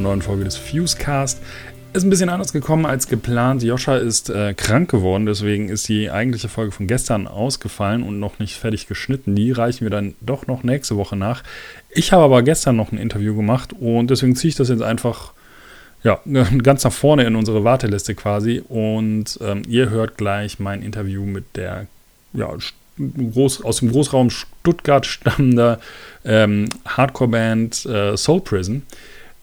einer neuen Folge des Fusecast. Ist ein bisschen anders gekommen als geplant. Joscha ist äh, krank geworden, deswegen ist die eigentliche Folge von gestern ausgefallen und noch nicht fertig geschnitten. Die reichen wir dann doch noch nächste Woche nach. Ich habe aber gestern noch ein Interview gemacht und deswegen ziehe ich das jetzt einfach ja, ganz nach vorne in unsere Warteliste quasi. Und ähm, ihr hört gleich mein Interview mit der ja, Groß, aus dem Großraum Stuttgart stammender ähm, Hardcore-Band äh, Soul Prison.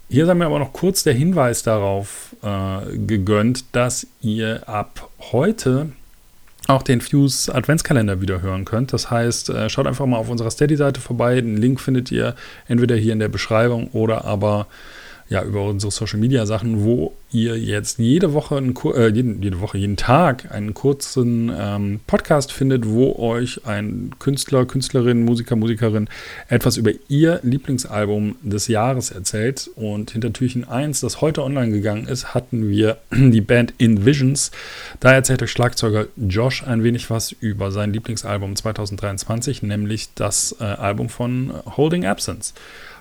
Hier sei mir aber noch kurz der Hinweis darauf äh, gegönnt, dass ihr ab heute auch den Fuse Adventskalender wieder hören könnt. Das heißt, äh, schaut einfach mal auf unserer Steady-Seite vorbei. Den Link findet ihr entweder hier in der Beschreibung oder aber ja, über unsere Social Media Sachen, wo ihr jetzt jede Woche, einen, äh, jeden, jede Woche, jeden Tag einen kurzen ähm, Podcast findet, wo euch ein Künstler, Künstlerin, Musiker, Musikerin etwas über ihr Lieblingsalbum des Jahres erzählt. Und hinter Türchen 1, das heute online gegangen ist, hatten wir die Band In Visions. Da erzählt der Schlagzeuger Josh ein wenig was über sein Lieblingsalbum 2023, nämlich das äh, Album von Holding Absence.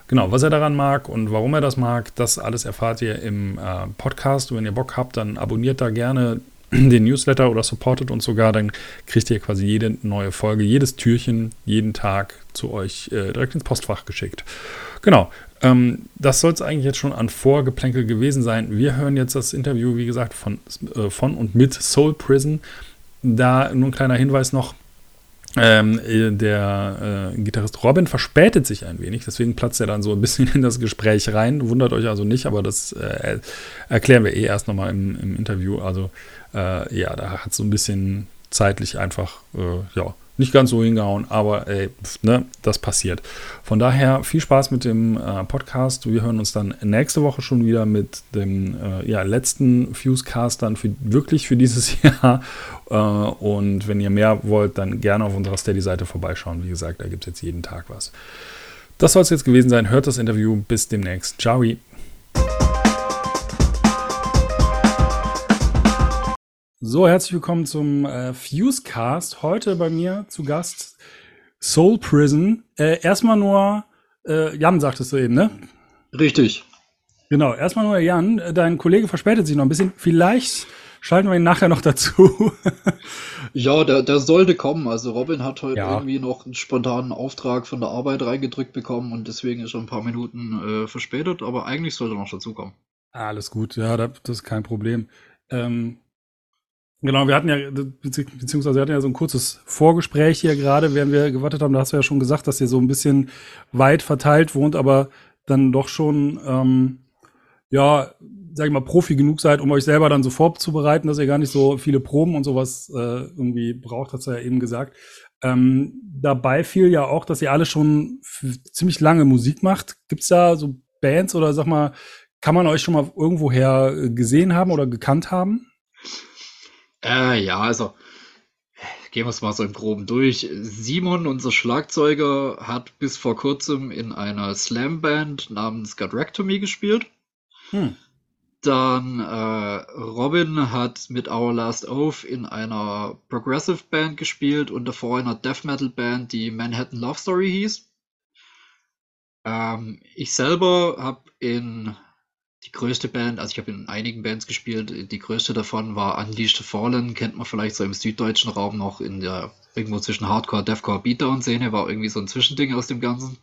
Genau, was er daran mag und warum er das mag, das alles erfahrt ihr im äh, Podcast. Und wenn ihr Bock habt, dann abonniert da gerne den Newsletter oder supportet uns sogar, dann kriegt ihr quasi jede neue Folge, jedes Türchen, jeden Tag zu euch äh, direkt ins Postfach geschickt. Genau, ähm, das soll es eigentlich jetzt schon an Vorgeplänkel gewesen sein. Wir hören jetzt das Interview, wie gesagt, von, äh, von und mit Soul Prison. Da nur ein kleiner Hinweis noch, ähm, äh, der äh, Gitarrist Robin verspätet sich ein wenig, deswegen platzt er dann so ein bisschen in das Gespräch rein. Wundert euch also nicht, aber das äh, erklären wir eh erst nochmal im, im Interview. Also äh, ja, da hat so ein bisschen zeitlich einfach, äh, ja, nicht ganz so hingehauen, aber ey, ne, das passiert. Von daher viel Spaß mit dem äh, Podcast. Wir hören uns dann nächste Woche schon wieder mit dem äh, ja, letzten Fusecast dann für, wirklich für dieses Jahr. Äh, und wenn ihr mehr wollt, dann gerne auf unserer Steady-Seite vorbeischauen. Wie gesagt, da gibt es jetzt jeden Tag was. Das soll es jetzt gewesen sein. Hört das Interview. Bis demnächst. Ciao. So, herzlich willkommen zum äh, Fusecast. Heute bei mir zu Gast Soul Prison. Äh, erstmal nur, äh, Jan sagtest du eben, ne? Richtig. Genau, erstmal nur Jan. Dein Kollege verspätet sich noch ein bisschen. Vielleicht schalten wir ihn nachher noch dazu. ja, der, der sollte kommen. Also Robin hat heute ja. irgendwie noch einen spontanen Auftrag von der Arbeit reingedrückt bekommen und deswegen ist er ein paar Minuten äh, verspätet, aber eigentlich sollte er noch dazukommen. Alles gut, ja, das ist kein Problem. Ähm, Genau, wir hatten ja, beziehungsweise wir hatten ja so ein kurzes Vorgespräch hier gerade, während wir gewartet haben. Da hast du ja schon gesagt, dass ihr so ein bisschen weit verteilt wohnt, aber dann doch schon, ähm, ja, sag ich mal, Profi genug seid, um euch selber dann so vorzubereiten, dass ihr gar nicht so viele Proben und sowas äh, irgendwie braucht, hast du ja eben gesagt. Ähm, dabei fiel ja auch, dass ihr alle schon ziemlich lange Musik macht. Gibt's da so Bands oder sag mal, kann man euch schon mal irgendwoher gesehen haben oder gekannt haben? Äh, ja, also gehen wir es mal so im Groben durch. Simon, unser Schlagzeuger, hat bis vor kurzem in einer Slam-Band namens Godrectomy gespielt. Hm. Dann äh, Robin hat mit Our Last Oath in einer Progressive Band gespielt und davor in einer Death Metal Band, die Manhattan Love Story hieß. Ähm, ich selber habe in die größte Band, also ich habe in einigen Bands gespielt, die größte davon war Unleashed Fallen, kennt man vielleicht so im süddeutschen Raum noch in der irgendwo zwischen Hardcore, Deathcore, Beatdown-Szene, war irgendwie so ein Zwischending aus dem Ganzen.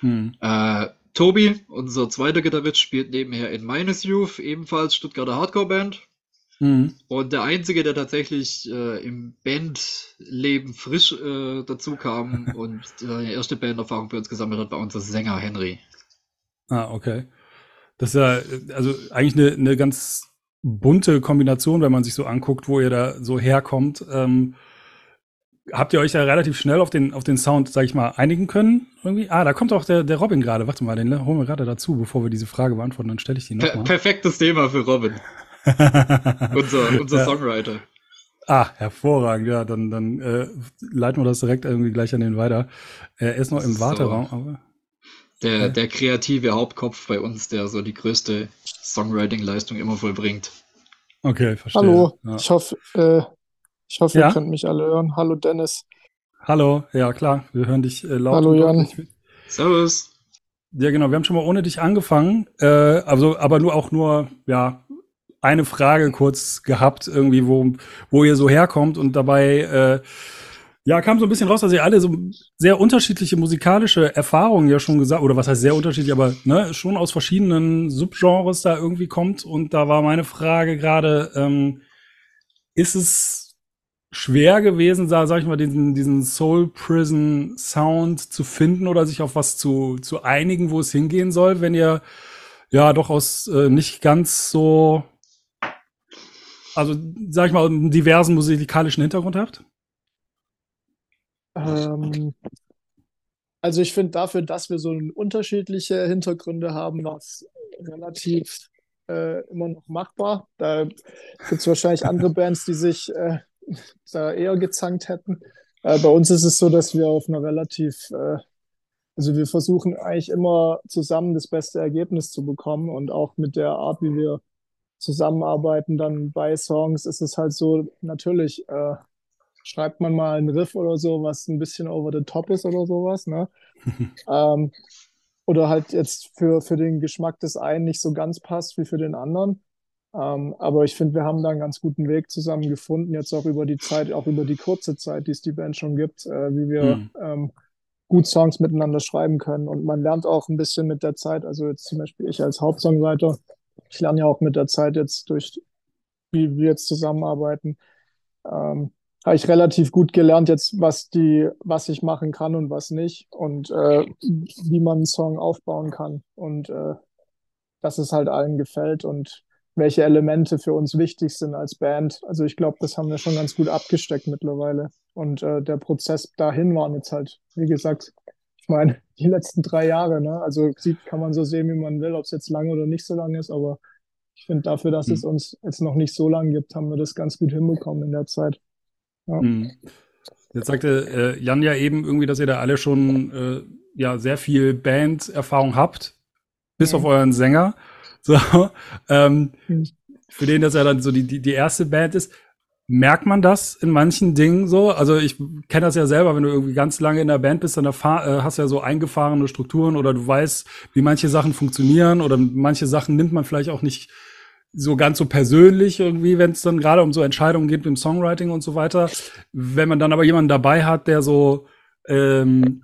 Hm. Äh, Tobi, unser zweiter Gitarrist, spielt nebenher in Minus Youth, ebenfalls Stuttgarter Hardcore-Band. Mhm. Und der Einzige, der tatsächlich äh, im Bandleben frisch äh, dazu kam und seine erste Banderfahrung für uns gesammelt hat, war unser Sänger Henry. Ah, okay. Das ist ja also eigentlich eine, eine ganz bunte Kombination, wenn man sich so anguckt, wo ihr da so herkommt. Ähm, habt ihr euch ja relativ schnell auf den, auf den Sound, sag ich mal, einigen können? Irgendwie? Ah, da kommt auch der, der Robin gerade. Warte mal, den holen wir gerade dazu, bevor wir diese Frage beantworten. Dann stelle ich die noch per Perfektes Thema für Robin. unser unser ja. Songwriter. Ah, hervorragend. Ja, dann, dann äh, leiten wir das direkt irgendwie gleich an den weiter. Er ist noch im so. Warteraum, aber der, der kreative Hauptkopf bei uns, der so die größte Songwriting-Leistung immer vollbringt. Okay, verstehe. Hallo, ja. ich hoffe, äh, ich hoffe, ja? ihr könnt mich alle hören. Hallo Dennis. Hallo, ja klar, wir hören dich äh, laut. Hallo Jan. Servus. Ja, genau. Wir haben schon mal ohne dich angefangen. Äh, also, aber nur auch nur, ja, eine Frage kurz gehabt, irgendwie, wo, wo ihr so herkommt. Und dabei, äh, ja, kam so ein bisschen raus, dass ihr alle so sehr unterschiedliche musikalische Erfahrungen ja schon gesagt, oder was heißt sehr unterschiedlich, aber ne, schon aus verschiedenen Subgenres da irgendwie kommt. Und da war meine Frage gerade, ähm, ist es schwer gewesen, sag, sag ich mal, diesen, diesen Soul Prison Sound zu finden oder sich auf was zu, zu einigen, wo es hingehen soll, wenn ihr ja doch aus äh, nicht ganz so, also sag ich mal, einen diversen musikalischen Hintergrund habt? Ähm, also ich finde dafür, dass wir so unterschiedliche Hintergründe haben, war es relativ äh, immer noch machbar. Da gibt es wahrscheinlich andere Bands, die sich äh, da eher gezankt hätten. Äh, bei uns ist es so, dass wir auf einer relativ, äh, also wir versuchen eigentlich immer zusammen das beste Ergebnis zu bekommen und auch mit der Art, wie wir zusammenarbeiten, dann bei Songs ist es halt so, natürlich äh, schreibt man mal einen Riff oder so, was ein bisschen over the top ist oder sowas, ne? ähm, oder halt jetzt für, für den Geschmack des einen nicht so ganz passt wie für den anderen. Ähm, aber ich finde, wir haben da einen ganz guten Weg zusammen gefunden, jetzt auch über die Zeit, auch über die kurze Zeit, die es die Band schon gibt, äh, wie wir mhm. ähm, gut Songs miteinander schreiben können. Und man lernt auch ein bisschen mit der Zeit, also jetzt zum Beispiel ich als Hauptsongwriter, ich lerne ja auch mit der Zeit jetzt durch, wie wir jetzt zusammenarbeiten, ähm, habe ich relativ gut gelernt jetzt, was die, was ich machen kann und was nicht und äh, wie man einen Song aufbauen kann und äh, dass es halt allen gefällt und welche Elemente für uns wichtig sind als Band. Also ich glaube, das haben wir schon ganz gut abgesteckt mittlerweile. Und äh, der Prozess dahin waren jetzt halt, wie gesagt, ich meine, die letzten drei Jahre, ne? Also sieht, kann man so sehen, wie man will, ob es jetzt lang oder nicht so lang ist, aber ich finde dafür, dass mhm. es uns jetzt noch nicht so lang gibt, haben wir das ganz gut hinbekommen in der Zeit. Ja. Mhm. Jetzt sagte äh, Jan ja eben irgendwie, dass ihr da alle schon äh, ja sehr viel Band-Erfahrung habt, bis mhm. auf euren Sänger. So, ähm, für den das ja dann so die, die, die erste Band ist. Merkt man das in manchen Dingen so? Also ich kenne das ja selber, wenn du irgendwie ganz lange in der Band bist, dann äh, hast du ja so eingefahrene Strukturen oder du weißt, wie manche Sachen funktionieren oder manche Sachen nimmt man vielleicht auch nicht so ganz so persönlich irgendwie, wenn es dann gerade um so Entscheidungen geht im Songwriting und so weiter. Wenn man dann aber jemanden dabei hat, der so ähm,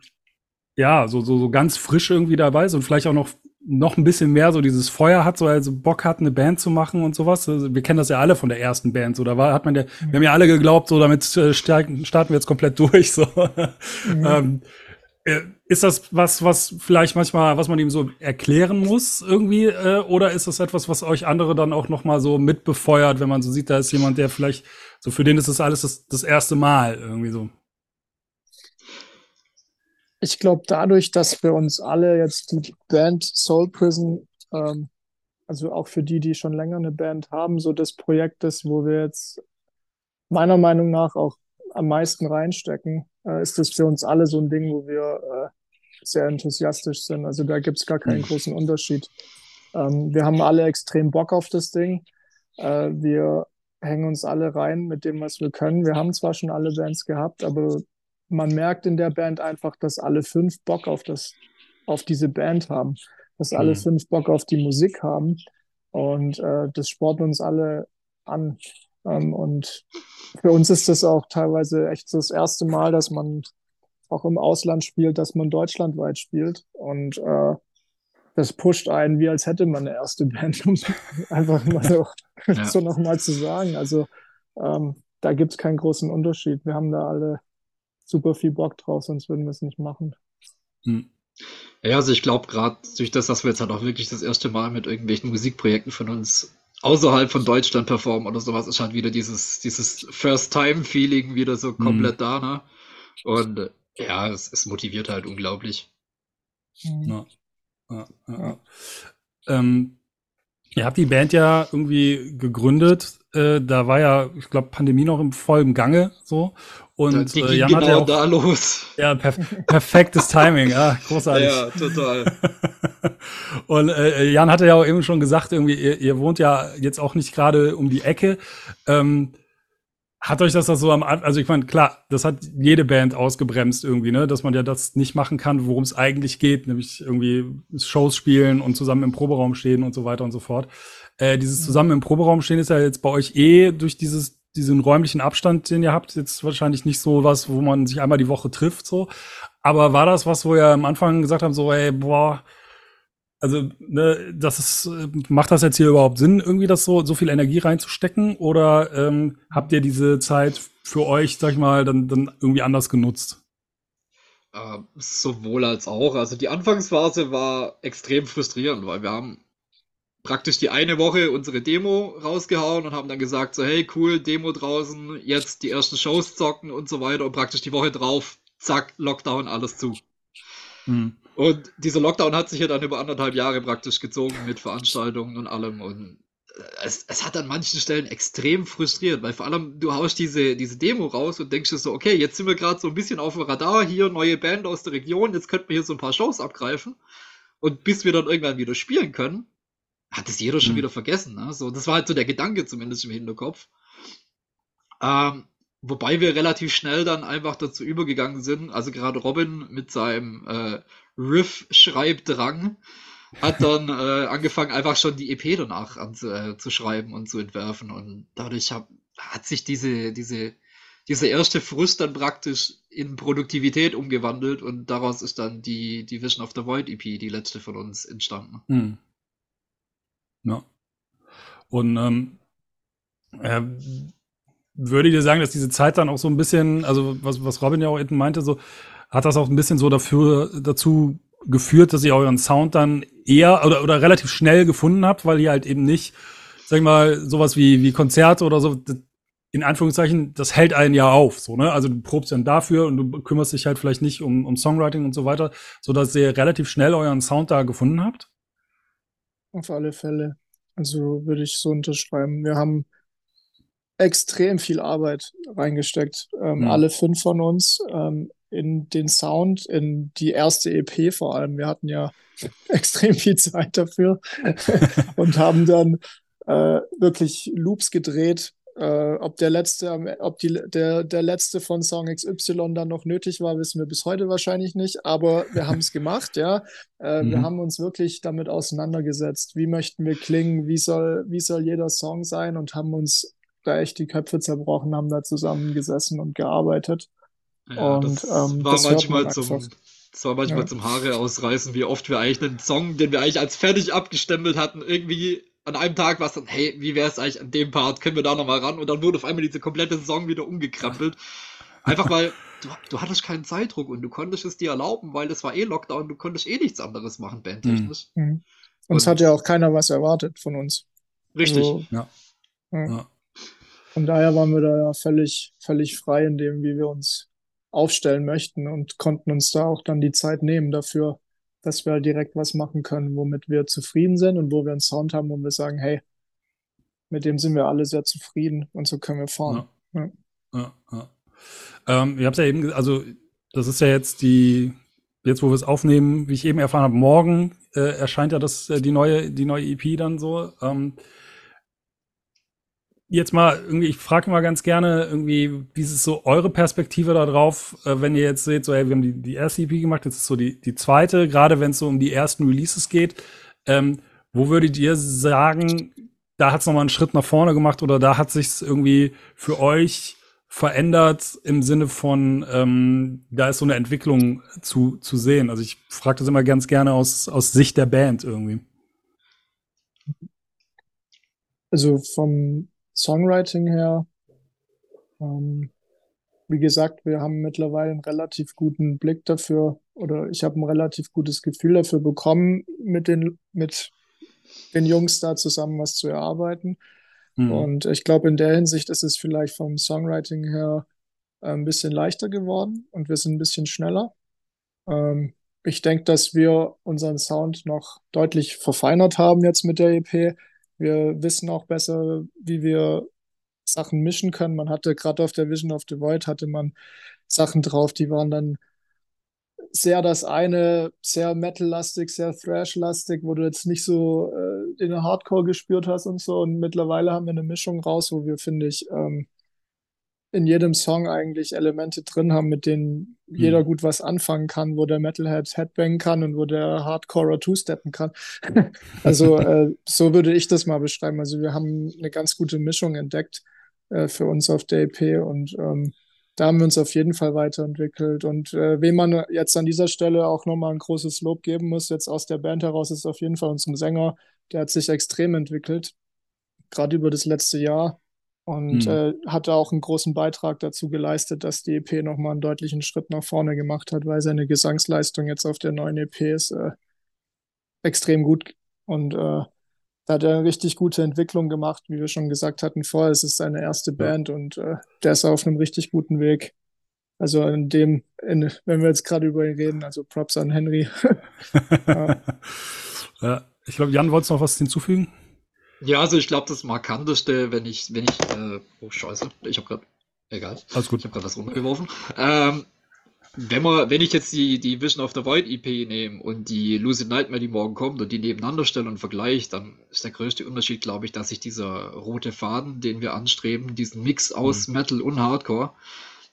ja so so so ganz frisch irgendwie dabei ist und vielleicht auch noch noch ein bisschen mehr so dieses Feuer hat, so also Bock hat, eine Band zu machen und sowas. Also wir kennen das ja alle von der ersten Band, so da war, hat man ja, wir haben ja alle geglaubt, so damit äh, starten wir jetzt komplett durch. So. Mhm. ähm, äh, ist das was, was vielleicht manchmal, was man ihm so erklären muss irgendwie, äh, oder ist das etwas, was euch andere dann auch noch mal so mitbefeuert, wenn man so sieht, da ist jemand, der vielleicht so für den ist das alles das, das erste Mal irgendwie so? ich glaube, dadurch, dass wir uns alle jetzt die Band Soul Prison, ähm, also auch für die, die schon länger eine Band haben, so das Projekt ist, wo wir jetzt meiner Meinung nach auch am meisten reinstecken, äh, ist das für uns alle so ein Ding, wo wir äh, sehr enthusiastisch sind. Also da gibt es gar keinen großen Unterschied. Ähm, wir haben alle extrem Bock auf das Ding. Äh, wir hängen uns alle rein mit dem, was wir können. Wir haben zwar schon alle Bands gehabt, aber man merkt in der Band einfach, dass alle fünf Bock auf das, auf diese Band haben, dass alle mhm. fünf Bock auf die Musik haben und äh, das sporten uns alle an. Ähm, und für uns ist das auch teilweise echt das erste Mal, dass man auch im Ausland spielt, dass man deutschlandweit spielt und äh, das pusht einen, wie als hätte man eine erste Band, um einfach mal so, ja. so nochmal zu sagen. Also ähm, da gibt es keinen großen Unterschied. Wir haben da alle super viel Bock drauf, sonst würden wir es nicht machen. Hm. Ja, also ich glaube gerade durch das, dass wir jetzt halt auch wirklich das erste Mal mit irgendwelchen Musikprojekten von uns außerhalb von Deutschland performen oder sowas, ist halt wieder dieses, dieses First-Time-Feeling wieder so komplett hm. da, ne? Und ja, es, es motiviert halt unglaublich. Ja. Ja, ja. Ähm, ihr habt die Band ja irgendwie gegründet. Äh, da war ja, ich glaube, Pandemie noch im vollen Gange so. Und äh, Jan genau hat ja auch, da los. Ja, perf perfektes Timing, ja, großartig. Ja, total. und äh, Jan hatte ja auch eben schon gesagt, irgendwie, ihr, ihr wohnt ja jetzt auch nicht gerade um die Ecke. Ähm, hat euch das, das so am also ich meine, klar, das hat jede Band ausgebremst irgendwie, ne, dass man ja das nicht machen kann, worum es eigentlich geht, nämlich irgendwie Shows spielen und zusammen im Proberaum stehen und so weiter und so fort. Äh, dieses zusammen im Proberaum stehen ist ja jetzt bei euch eh durch dieses diesen räumlichen Abstand, den ihr habt, jetzt wahrscheinlich nicht so was, wo man sich einmal die Woche trifft, so. Aber war das was, wo ihr am Anfang gesagt habt, so, ey, boah, also, ne, das ist, macht das jetzt hier überhaupt Sinn, irgendwie das so, so viel Energie reinzustecken? Oder ähm, habt ihr diese Zeit für euch, sag ich mal, dann, dann irgendwie anders genutzt? Äh, sowohl als auch. Also die Anfangsphase war extrem frustrierend, weil wir haben praktisch die eine Woche unsere Demo rausgehauen und haben dann gesagt, so hey, cool, Demo draußen, jetzt die ersten Shows zocken und so weiter und praktisch die Woche drauf, zack, Lockdown, alles zu. Hm. Und dieser Lockdown hat sich ja dann über anderthalb Jahre praktisch gezogen mit Veranstaltungen und allem. Und äh, es, es hat an manchen Stellen extrem frustriert, weil vor allem du haust diese, diese Demo raus und denkst dir so, okay, jetzt sind wir gerade so ein bisschen auf dem Radar, hier neue Band aus der Region, jetzt könnten wir hier so ein paar Shows abgreifen. Und bis wir dann irgendwann wieder spielen können, hat es jeder schon mhm. wieder vergessen. Ne? So, das war halt so der Gedanke zumindest im Hinterkopf. Ähm, wobei wir relativ schnell dann einfach dazu übergegangen sind, also gerade Robin mit seinem äh, Riff-Schreibdrang hat dann äh, angefangen, einfach schon die EP danach anzuschreiben äh, und zu entwerfen. Und dadurch hab, hat sich diese, diese, dieser erste Frust dann praktisch in Produktivität umgewandelt und daraus ist dann die, die Vision of the Void EP, die letzte von uns, entstanden. Hm. Ja. Und ähm, äh, würde dir sagen, dass diese Zeit dann auch so ein bisschen, also was, was Robin ja auch eben meinte, so hat das auch ein bisschen so dafür dazu geführt, dass ihr euren Sound dann eher oder, oder relativ schnell gefunden habt, weil ihr halt eben nicht, sag ich mal, sowas wie, wie Konzerte oder so, in Anführungszeichen, das hält einen ja auf, so, ne? Also du probst dann dafür und du kümmerst dich halt vielleicht nicht um, um Songwriting und so weiter, so dass ihr relativ schnell euren Sound da gefunden habt. Auf alle Fälle. Also würde ich so unterschreiben. Wir haben extrem viel Arbeit reingesteckt, ähm, mhm. alle fünf von uns. Ähm, in den Sound, in die erste EP vor allem. Wir hatten ja extrem viel Zeit dafür und haben dann äh, wirklich Loops gedreht. Äh, ob der letzte, ob die, der, der letzte von Song XY dann noch nötig war, wissen wir bis heute wahrscheinlich nicht. Aber wir haben es gemacht, ja. Äh, mhm. Wir haben uns wirklich damit auseinandergesetzt. Wie möchten wir klingen? Wie soll, wie soll jeder Song sein? Und haben uns da echt die Köpfe zerbrochen, haben da zusammengesessen und gearbeitet. Ja, und, das ähm, war das manchmal zum, das war manchmal ja. zum Haare ausreißen, wie oft wir eigentlich einen Song, den wir eigentlich als fertig abgestempelt hatten, irgendwie an einem Tag war es dann, hey, wie wäre es eigentlich an dem Part, können wir da nochmal ran? Und dann wurde auf einmal diese komplette Song wieder umgekrempelt. Einfach weil du, du hattest keinen Zeitdruck und du konntest es dir erlauben, weil das war eh Lockdown, du konntest eh nichts anderes machen, bandtechnisch. Mhm. mhm. Uns hat ja auch keiner was erwartet von uns. Richtig. Also, ja. ja. Von daher waren wir da ja völlig, völlig frei in dem, wie wir uns aufstellen möchten und konnten uns da auch dann die Zeit nehmen dafür, dass wir halt direkt was machen können, womit wir zufrieden sind und wo wir einen Sound haben, wo wir sagen, hey, mit dem sind wir alle sehr zufrieden und so können wir fahren. Ja. Ja. Ja, ähm, ihr habt ja eben, also das ist ja jetzt die, jetzt wo wir es aufnehmen, wie ich eben erfahren habe, morgen äh, erscheint ja das, äh, die neue, die neue EP dann so. Ähm, jetzt mal irgendwie, ich frage mal ganz gerne irgendwie, wie ist so eure Perspektive darauf, äh, wenn ihr jetzt seht, so, hey, wir haben die, die erste EP gemacht, jetzt ist so die, die zweite, gerade wenn es so um die ersten Releases geht. Ähm, wo würdet ihr sagen, da hat es nochmal einen Schritt nach vorne gemacht oder da hat sich irgendwie für euch verändert im Sinne von, ähm, da ist so eine Entwicklung zu, zu sehen? Also ich frage das immer ganz gerne aus, aus Sicht der Band irgendwie. Also vom Songwriting her, ähm, wie gesagt, wir haben mittlerweile einen relativ guten Blick dafür oder ich habe ein relativ gutes Gefühl dafür bekommen, mit den, mit den Jungs da zusammen was zu erarbeiten. Mhm. Und ich glaube, in der Hinsicht ist es vielleicht vom Songwriting her äh, ein bisschen leichter geworden und wir sind ein bisschen schneller. Ähm, ich denke, dass wir unseren Sound noch deutlich verfeinert haben jetzt mit der EP. Wir wissen auch besser, wie wir Sachen mischen können. Man hatte gerade auf der Vision of the Void hatte man Sachen drauf, die waren dann sehr das eine, sehr Metal-lastig, sehr Thrash-lastig, wo du jetzt nicht so äh, den Hardcore gespürt hast und so. Und mittlerweile haben wir eine Mischung raus, wo wir, finde ich, ähm, in jedem Song eigentlich Elemente drin haben, mit denen jeder Mhm. gut was anfangen kann, wo der Metalhead Headbang kann und wo der Hardcorer Two-Steppen kann. Also äh, so würde ich das mal beschreiben. Also wir haben eine ganz gute Mischung entdeckt äh, für uns auf der EP und ähm, da haben wir uns auf jeden Fall weiterentwickelt. Und äh, wem man jetzt an dieser Stelle auch nochmal ein großes Lob geben muss, jetzt aus der Band heraus, ist auf jeden Fall unserem Sänger. Der hat sich extrem entwickelt, gerade über das letzte Jahr. Und Mhm. äh, hat da auch einen großen Beitrag dazu geleistet, dass die EP nochmal einen deutlichen Schritt nach vorne gemacht hat, weil seine Gesangsleistung jetzt auf der neuen EP ist äh, extrem gut. Und äh, da hat er eine richtig gute Entwicklung gemacht, wie wir schon gesagt hatten vorher. Es ist seine erste Band und äh, der ist auf einem richtig guten Weg. Also in dem, in, wenn wir jetzt gerade über ihn reden, also Props an Henry. Ja. ja, ich glaube, Jan, wolltest du noch was hinzufügen? Ja, also ich glaube, das Markanteste, wenn ich, wenn ich, äh, oh Scheiße, ich habe gerade, egal, Alles ich gut. habe gerade was runtergeworfen. Ähm, wenn man, wenn ich jetzt die, die Vision of the Void EP nehme und die Lucid Nightmare, die morgen kommt, und die nebeneinander stelle und vergleiche, dann ist der größte Unterschied, glaube ich, dass sich dieser rote Faden, den wir anstreben, diesen Mix aus Metal und Hardcore,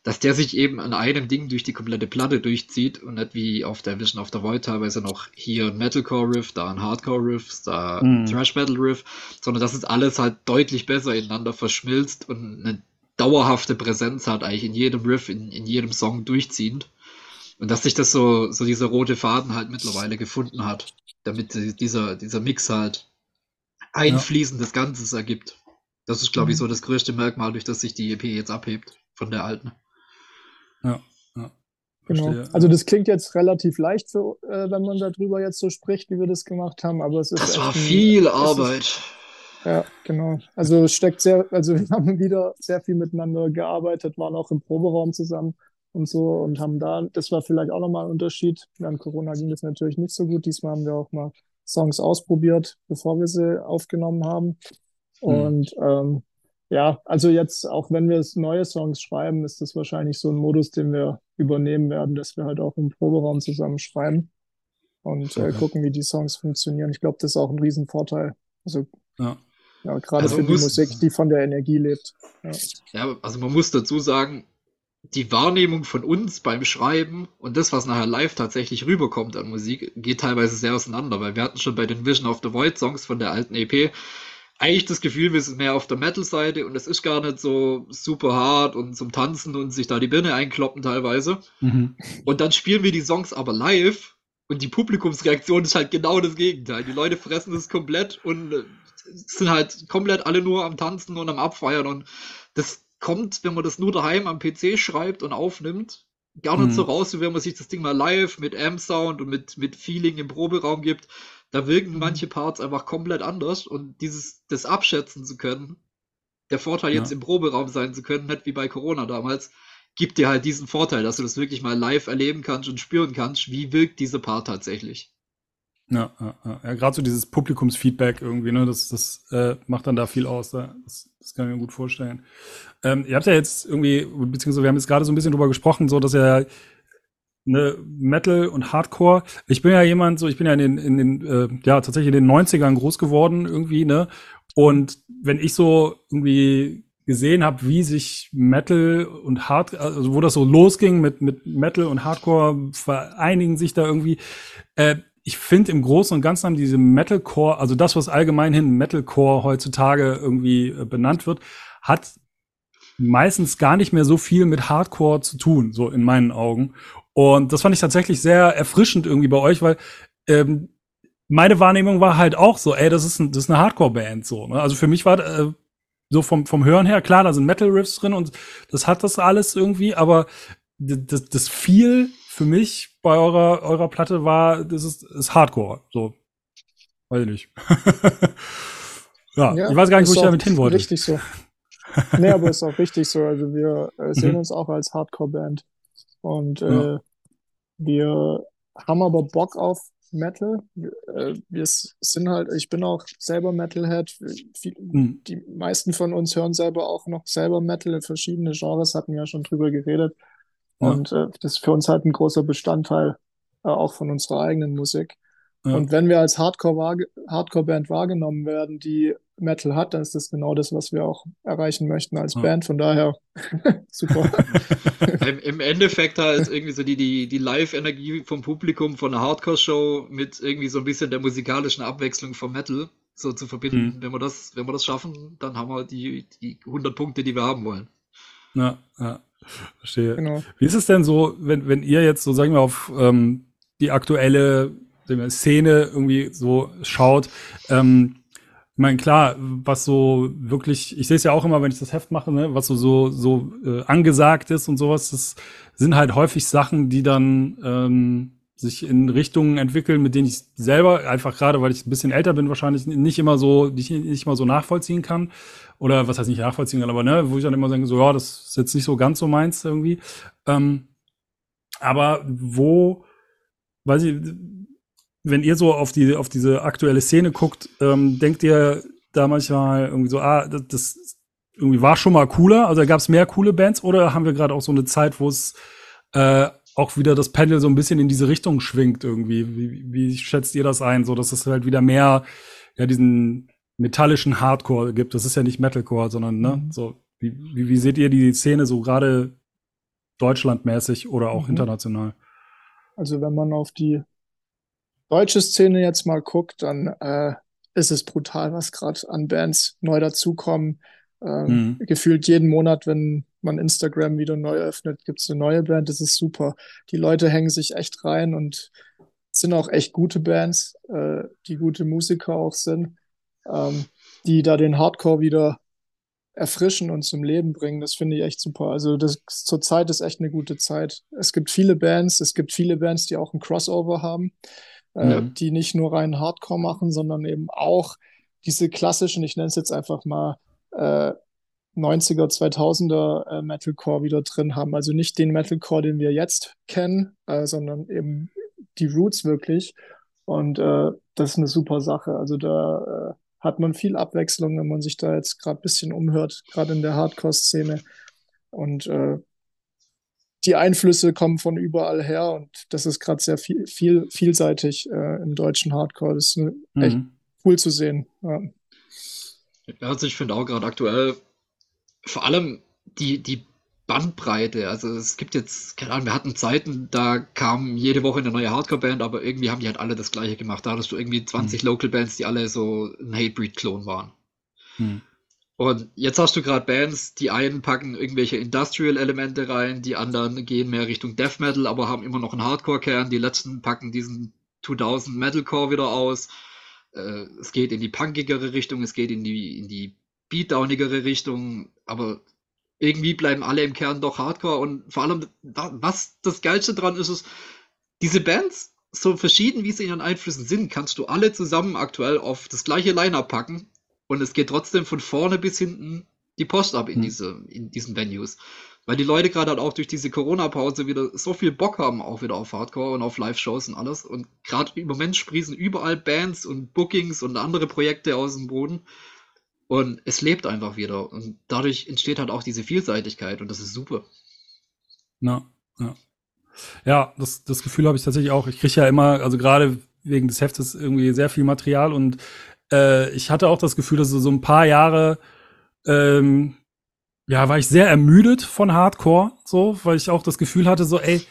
dass der sich eben an einem Ding durch die komplette Platte durchzieht und nicht wie auf der Vision of the Void teilweise noch hier ein Metalcore-Riff, da ein Hardcore-Riff, da ein Mhm. Thrash-Metal-Riff, sondern dass es alles halt deutlich besser ineinander verschmilzt und eine dauerhafte Präsenz hat, eigentlich in jedem Riff, in, in jedem Song durchziehend. Und dass sich das so, so dieser rote Faden halt mittlerweile gefunden hat, damit die- dieser, dieser Mix halt einfließend des Ganzes ergibt. Das ist, glaube ich, Mhm. so das größte Merkmal, durch das sich die EP jetzt abhebt von der alten. Ja, ja. Genau. Also das klingt jetzt relativ leicht, für, äh, wenn man darüber jetzt so spricht, wie wir das gemacht haben, aber es ist Das war ein, viel ist- Arbeit. Ja, genau. Also es steckt sehr, also wir haben wieder sehr viel miteinander gearbeitet, waren auch im Proberaum zusammen und so und haben da, das war vielleicht auch nochmal ein Unterschied. Während Corona ging das natürlich nicht so gut. Diesmal haben wir auch mal Songs ausprobiert, bevor wir sie aufgenommen haben. Und ähm, ja, also jetzt, auch wenn wir neue Songs schreiben, ist das wahrscheinlich so ein Modus, den wir übernehmen werden, dass wir halt auch im Proberaum zusammen schreiben und äh, gucken, wie die Songs funktionieren. Ich glaube, das ist auch ein Riesenvorteil. Also Ja. ja, gerade Also für die muss- Musik, die von der Energie lebt. Ja. Ja, also man muss dazu sagen, die Wahrnehmung von uns beim Schreiben und das, was nachher live tatsächlich rüberkommt an Musik, geht teilweise sehr auseinander, weil wir hatten schon bei den Vision of the Void Songs von der alten EP eigentlich das Gefühl, wir sind mehr auf der Metal-Seite und es ist gar nicht so super hart und zum Tanzen und sich da die Birne einkloppen teilweise. Mhm. Und dann spielen wir die Songs aber live und die Publikumsreaktion ist halt genau das Gegenteil. Die Leute fressen es komplett und äh, sind halt komplett alle nur am Tanzen und am Abfeiern und das kommt, wenn man das nur daheim am PC schreibt und aufnimmt, gar nicht Mhm. so raus, wie wenn man sich das Ding mal live mit Amp-Sound und mit, mit Feeling im Proberaum gibt. Da wirken manche Parts einfach komplett anders und dieses, das abschätzen zu können, der Vorteil jetzt Ja. im Proberaum sein zu können, nicht wie bei Corona damals, gibt dir halt diesen Vorteil, dass du das wirklich mal live erleben kannst und spüren kannst, wie wirkt dieser Part tatsächlich. Ja, ja, ja. ja gerade so dieses Publikumsfeedback irgendwie, ne, das, das äh, macht dann da viel aus. Da. Das, das kann ich mir gut vorstellen. Ähm, ihr habt ja jetzt irgendwie, beziehungsweise wir haben jetzt gerade so ein bisschen drüber gesprochen, so dass ja ne, Metal und Hardcore. Ich bin ja jemand, so ich bin ja in den, in den äh, ja tatsächlich in den 90ern groß geworden irgendwie, ne? Und wenn ich so irgendwie gesehen habe, wie sich Metal und Hard, also wo das so losging mit mit Metal und Hardcore vereinigen sich da irgendwie. Äh, ich finde im Großen und Ganzen haben diese Metalcore, also das, was allgemein hin Metalcore heutzutage irgendwie äh, benannt wird, hat meistens gar nicht mehr so viel mit Hardcore zu tun, so in meinen Augen. Und das fand ich tatsächlich sehr erfrischend irgendwie bei euch, weil ähm, meine Wahrnehmung war halt auch so, ey, das ist, ein, das ist eine Hardcore-Band so. Ne? Also für mich war äh, so vom, vom Hören her, klar, da sind Metal-Riffs drin und das hat das alles irgendwie, aber das, das viel für mich bei eurer, eurer Platte war, das ist, ist Hardcore. So. Weiß ich nicht. ja, Ja, ich weiß gar nicht, wo ich damit hin wollte. Richtig so. Nee, aber ist auch richtig so. Also wir äh, sehen Mhm. uns auch als Hardcore-Band. Und äh, Ja. wir haben aber Bock auf Metal. Wir, äh, wir sind halt, ich bin auch selber Metalhead. Hm. die meisten von uns hören selber auch noch selber Metal in verschiedene Genres, hatten wir ja schon drüber geredet. Ja. Und äh, das ist für uns halt ein großer Bestandteil äh, auch von unserer eigenen Musik. Ja. Und wenn wir als Hardcore Hardcore-Band wahrgenommen werden, die Metal hat, dann ist das genau das, was wir auch erreichen möchten als ja. Band. Von daher super. Im, Im, Endeffekt halt irgendwie so die, die, die Live-Energie vom Publikum von einer Hardcore-Show mit irgendwie so ein bisschen der musikalischen Abwechslung vom Metal so zu verbinden. Mhm. Wenn wir das, wenn wir das schaffen, dann haben wir die, die 100 Punkte, die wir haben wollen. Ja, ja. Verstehe. Genau. Wie ist es denn so, wenn, wenn ihr jetzt so, sagen wir, auf ähm, die aktuelle Szene irgendwie so schaut? Ähm, ich meine, klar, was so wirklich, ich sehe es ja auch immer, wenn ich das Heft mache, ne, was so so, so äh, angesagt ist und sowas, das sind halt häufig Sachen, die dann ähm, sich in Richtungen entwickeln, mit denen ich selber einfach gerade, weil ich ein bisschen älter bin, wahrscheinlich nicht immer so, nicht, nicht immer so nachvollziehen kann. Oder was heißt nicht nachvollziehen kann, aber ne, wo ich dann immer sage, so, ja, das ist jetzt nicht so ganz so meins irgendwie. Ähm, aber wo, weiß ich, wenn ihr so auf die auf diese aktuelle Szene guckt, ähm, denkt ihr da manchmal irgendwie so, ah, das, das irgendwie war schon mal cooler, also gab es mehr coole Bands oder haben wir gerade auch so eine Zeit, wo es äh, auch wieder das Pendel so ein bisschen in diese Richtung schwingt irgendwie? Wie, wie schätzt ihr das ein, so dass es halt wieder mehr ja diesen metallischen Hardcore gibt? Das ist ja nicht Metalcore, sondern ne, mhm. so wie, wie, wie seht ihr die Szene so gerade deutschlandmäßig oder auch mhm. international? Also wenn man auf die deutsche Szene jetzt mal guckt, dann äh, ist es brutal, was gerade an Bands neu dazukommen. Ähm, mhm. Gefühlt jeden Monat, wenn man Instagram wieder neu öffnet, gibt es eine neue Band. Das ist super. Die Leute hängen sich echt rein und sind auch echt gute Bands, äh, die gute Musiker auch sind, ähm, die da den Hardcore wieder erfrischen und zum Leben bringen. Das finde ich echt super. Also das zur Zeit ist echt eine gute Zeit. Es gibt viele Bands, es gibt viele Bands, die auch ein Crossover haben äh, ja. die nicht nur rein Hardcore machen, sondern eben auch diese klassischen, ich nenne es jetzt einfach mal äh, 90er, 2000er äh, Metalcore wieder drin haben. Also nicht den Metalcore, den wir jetzt kennen, äh, sondern eben die Roots wirklich. Und äh, das ist eine super Sache. Also da äh, hat man viel Abwechslung, wenn man sich da jetzt gerade ein bisschen umhört, gerade in der Hardcore-Szene. Und äh, die Einflüsse kommen von überall her und das ist gerade sehr viel, viel vielseitig äh, im deutschen Hardcore. Das ist mhm. echt cool zu sehen. Ja, ja also ich finde auch gerade aktuell vor allem die, die Bandbreite. Also es gibt jetzt, keine Ahnung, wir hatten Zeiten, da kam jede Woche eine neue Hardcore-Band, aber irgendwie haben die halt alle das gleiche gemacht. Da hattest du irgendwie 20 mhm. Local-Bands, die alle so ein Hatebreed-Klon waren. Mhm. Und jetzt hast du gerade Bands, die einen packen irgendwelche Industrial-Elemente rein, die anderen gehen mehr Richtung Death Metal, aber haben immer noch einen Hardcore-Kern. Die letzten packen diesen 2000 Metalcore wieder aus. Äh, es geht in die punkigere Richtung, es geht in die, in die beatdownigere Richtung, aber irgendwie bleiben alle im Kern doch Hardcore. Und vor allem, was das Geilste dran ist, ist, diese Bands, so verschieden wie sie in ihren Einflüssen sind, kannst du alle zusammen aktuell auf das gleiche Line-Up packen und es geht trotzdem von vorne bis hinten die Post ab in, mhm. diese, in diesen Venues. Weil die Leute gerade halt auch durch diese Corona-Pause wieder so viel Bock haben, auch wieder auf Hardcore und auf Live-Shows und alles. Und gerade im Moment sprießen überall Bands und Bookings und andere Projekte aus dem Boden. Und es lebt einfach wieder. Und dadurch entsteht halt auch diese Vielseitigkeit und das ist super. Na, ja. Ja, das, das Gefühl habe ich tatsächlich auch. Ich kriege ja immer, also gerade wegen des Heftes irgendwie sehr viel Material und äh, ich hatte auch das Gefühl, dass so, so ein paar Jahre, ähm, ja, war ich sehr ermüdet von Hardcore, so, weil ich auch das Gefühl hatte, so, ey,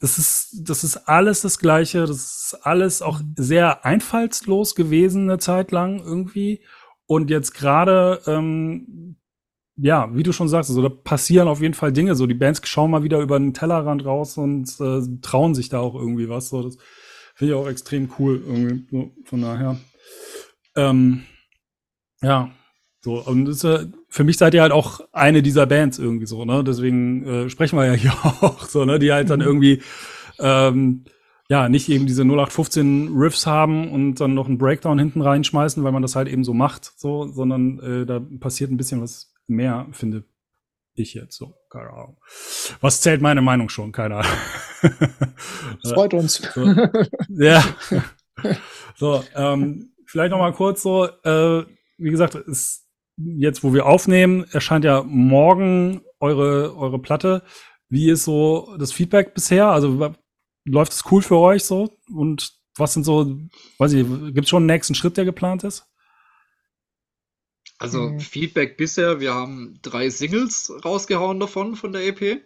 das ist, das ist alles das Gleiche, das ist alles auch sehr einfallslos gewesen eine Zeit lang irgendwie. Und jetzt gerade, ähm, ja, wie du schon sagst, so, da passieren auf jeden Fall Dinge. So, die Bands schauen mal wieder über den Tellerrand raus und äh, trauen sich da auch irgendwie was. So, das finde ich auch extrem cool. Irgendwie. So, von daher. Ähm, ja, so, und das, äh, für mich seid ihr halt auch eine dieser Bands irgendwie so, ne? Deswegen äh, sprechen wir ja hier auch so, ne? Die halt dann mhm. irgendwie ähm, ja nicht eben diese 0815 Riffs haben und dann noch einen Breakdown hinten reinschmeißen, weil man das halt eben so macht, so, sondern äh, da passiert ein bisschen was mehr, finde ich jetzt so. Keine Ahnung. Was zählt meine Meinung schon? Keine Ahnung. Freut uns. So, ja. So, ähm, vielleicht noch mal kurz so, äh, wie gesagt, ist jetzt, wo wir aufnehmen, erscheint ja morgen eure, eure Platte. Wie ist so das Feedback bisher? Also läuft es cool für euch so? Und was sind so, weiß ich, gibt es schon einen nächsten Schritt, der geplant ist? Also mhm. Feedback bisher, wir haben drei Singles rausgehauen davon, von der EP.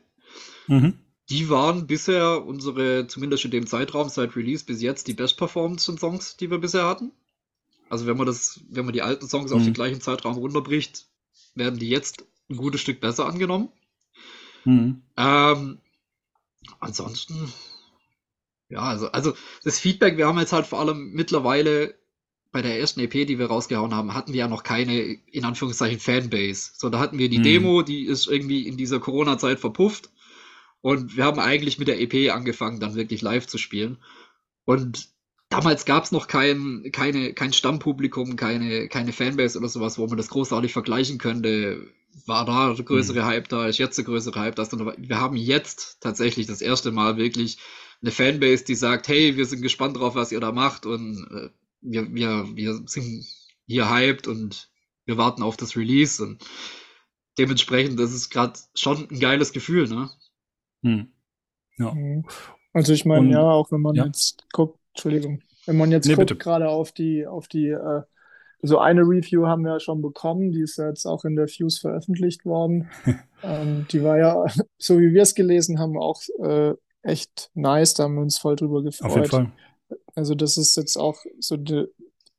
Mhm. Die waren bisher unsere, zumindest in dem Zeitraum seit Release bis jetzt, die best performance Songs, die wir bisher hatten. Also wenn man das, wenn man die alten Songs mhm. auf den mhm. gleichen Zeitraum runterbricht, werden die jetzt ein gutes Stück besser angenommen. Mhm. Ähm, ansonsten, ja, also, also das Feedback, wir haben jetzt halt vor allem mittlerweile bei der ersten EP, die wir rausgehauen haben, hatten wir ja noch keine, in Anführungszeichen, Fanbase. So, da hatten wir die mhm. Demo, die ist irgendwie in dieser Corona-Zeit verpufft. Und wir haben eigentlich mit der EP angefangen, dann wirklich live zu spielen. Und damals gab es noch kein, keine, kein Stammpublikum, keine, keine Fanbase oder sowas, wo man das großartig vergleichen könnte. War da der größere mhm. Hype da, ist jetzt der größere Hype da. Wir haben jetzt tatsächlich das erste Mal wirklich eine Fanbase, die sagt, hey, wir sind gespannt drauf, was ihr da macht und äh, wir, wir, wir sind hier hyped und wir warten auf das Release und dementsprechend, das ist gerade schon ein geiles Gefühl, ne? Hm. Ja. Mhm. Also ich meine, ja, auch wenn man ja. jetzt guckt, Entschuldigung, wenn man jetzt nee, guckt, gerade auf die, auf die, äh, so eine Review haben wir ja schon bekommen, die ist jetzt auch in der Fuse veröffentlicht worden. ähm, die war ja, so wie wir es gelesen haben, auch äh, echt nice, da haben wir uns voll drüber gefreut. Auf jeden Fall. Also das ist jetzt auch so, die,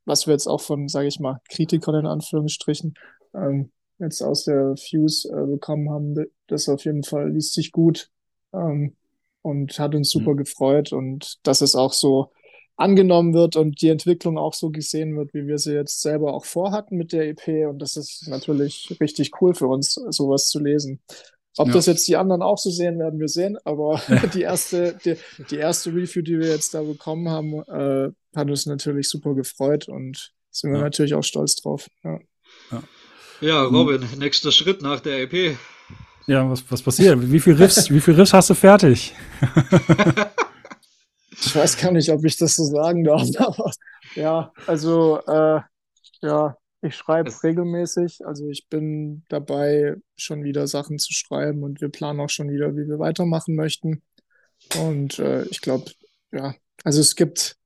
was wir jetzt auch von, sage ich mal, Kritikern in Anführungsstrichen ähm, jetzt aus der Fuse äh, bekommen haben, das auf jeden Fall liest sich gut ähm, und hat uns super mhm. gefreut und dass es auch so angenommen wird und die Entwicklung auch so gesehen wird, wie wir sie jetzt selber auch vorhatten mit der EP. Und das ist natürlich richtig cool für uns, sowas zu lesen. Ob ja. das jetzt die anderen auch so sehen, werden wir sehen. Aber ja. die erste, die, die, erste Review, die wir jetzt da bekommen haben, äh, hat uns natürlich super gefreut und sind wir ja. natürlich auch stolz drauf. Ja, ja Robin, mhm. nächster Schritt nach der EP. Ja, was, was passiert? Wie viel Riffs, wie viel Riffs hast du fertig? ich weiß gar nicht, ob ich das so sagen darf, aber ja, also äh, ja, ich schreibe regelmäßig, also ich bin dabei, schon wieder Sachen zu schreiben und wir planen auch schon wieder, wie wir weitermachen möchten. Und äh, ich glaube, ja, also es gibt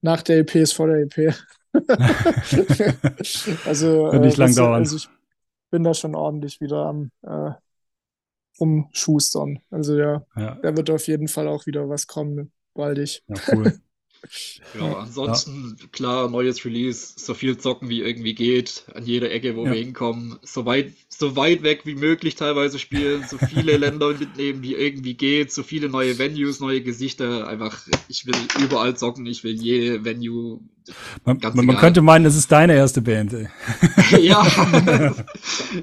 nach der EP ist vor der EP. also, äh, nicht lang dauern. Also ich bin da schon ordentlich wieder am äh, rumschustern. Also ja, ja, da wird auf jeden Fall auch wieder was kommen, baldig. Ja, cool. Ja, ansonsten, ja. klar, neues Release, so viel zocken wie irgendwie geht, an jeder Ecke, wo ja. wir hinkommen, so weit, so weit weg wie möglich teilweise spielen, so viele Länder mitnehmen, wie irgendwie geht, so viele neue Venues, neue Gesichter, einfach, ich will überall zocken, ich will jede Venue. Man, man könnte meinen, es ist deine erste Band, ja.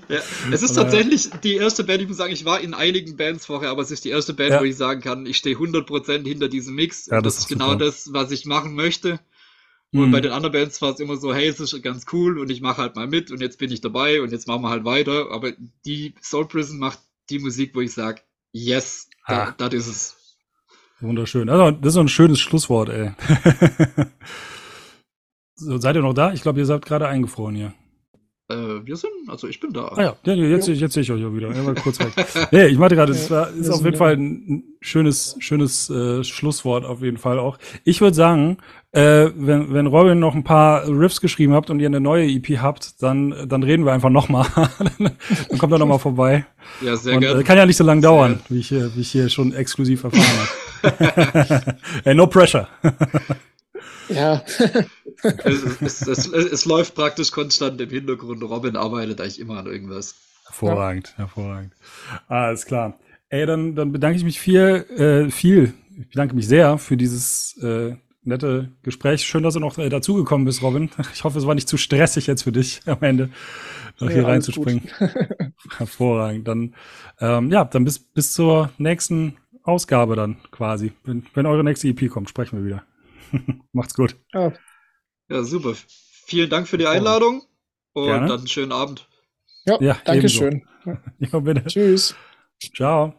ja. Es ist tatsächlich die erste Band, ich muss sagen, ich war in einigen Bands vorher, aber es ist die erste Band, wo ich sagen kann, ich stehe 100% hinter diesem Mix. Ja, das, das ist genau super. das, was ich machen möchte. Und mhm. bei den anderen Bands war es immer so, hey, es ist ganz cool und ich mache halt mal mit und jetzt bin ich dabei und jetzt machen wir halt weiter. Aber die Soul Prison macht die Musik, wo ich sage, yes, ah. das ist es. Wunderschön. Also, das ist so ein schönes Schlusswort, ey. so, seid ihr noch da? Ich glaube, ihr seid gerade eingefroren hier. Äh, wir sind, also ich bin da. Ah ja, ja jetzt, ja. jetzt sehe ich euch auch wieder. Er war kurz weg. nee, ich meinte gerade, es war, ist auf jeden Fall ein schönes, schönes äh, Schlusswort auf jeden Fall auch. Ich würde sagen, äh, wenn, wenn Robin noch ein paar Riffs geschrieben habt und ihr eine neue EP habt, dann, dann reden wir einfach nochmal. dann kommt er nochmal vorbei. Ja, sehr gerne. Äh, kann ja nicht so lange dauern, wie ich, wie ich hier schon exklusiv erfahren habe. hey, no pressure. Ja. Es, es, es, es, läuft praktisch konstant im Hintergrund. Robin arbeitet eigentlich immer an irgendwas. Hervorragend, ja. hervorragend. Alles klar. Ey, dann, dann bedanke ich mich viel, äh, viel, ich bedanke mich sehr für dieses äh, nette Gespräch. Schön, dass du noch äh, dazugekommen bist, Robin. Ich hoffe, es war nicht zu stressig jetzt für dich am Ende, noch nee, hier reinzuspringen. Hervorragend. Dann, ähm, ja, dann bis, bis zur nächsten Ausgabe dann quasi. Wenn, wenn eure nächste EP kommt, sprechen wir wieder. Macht's gut. Ja. Ja, super. Vielen Dank für die Einladung und Gerne. dann einen schönen Abend. Ja, ja danke ebenso. schön. Ja, bitte. Tschüss. Ciao.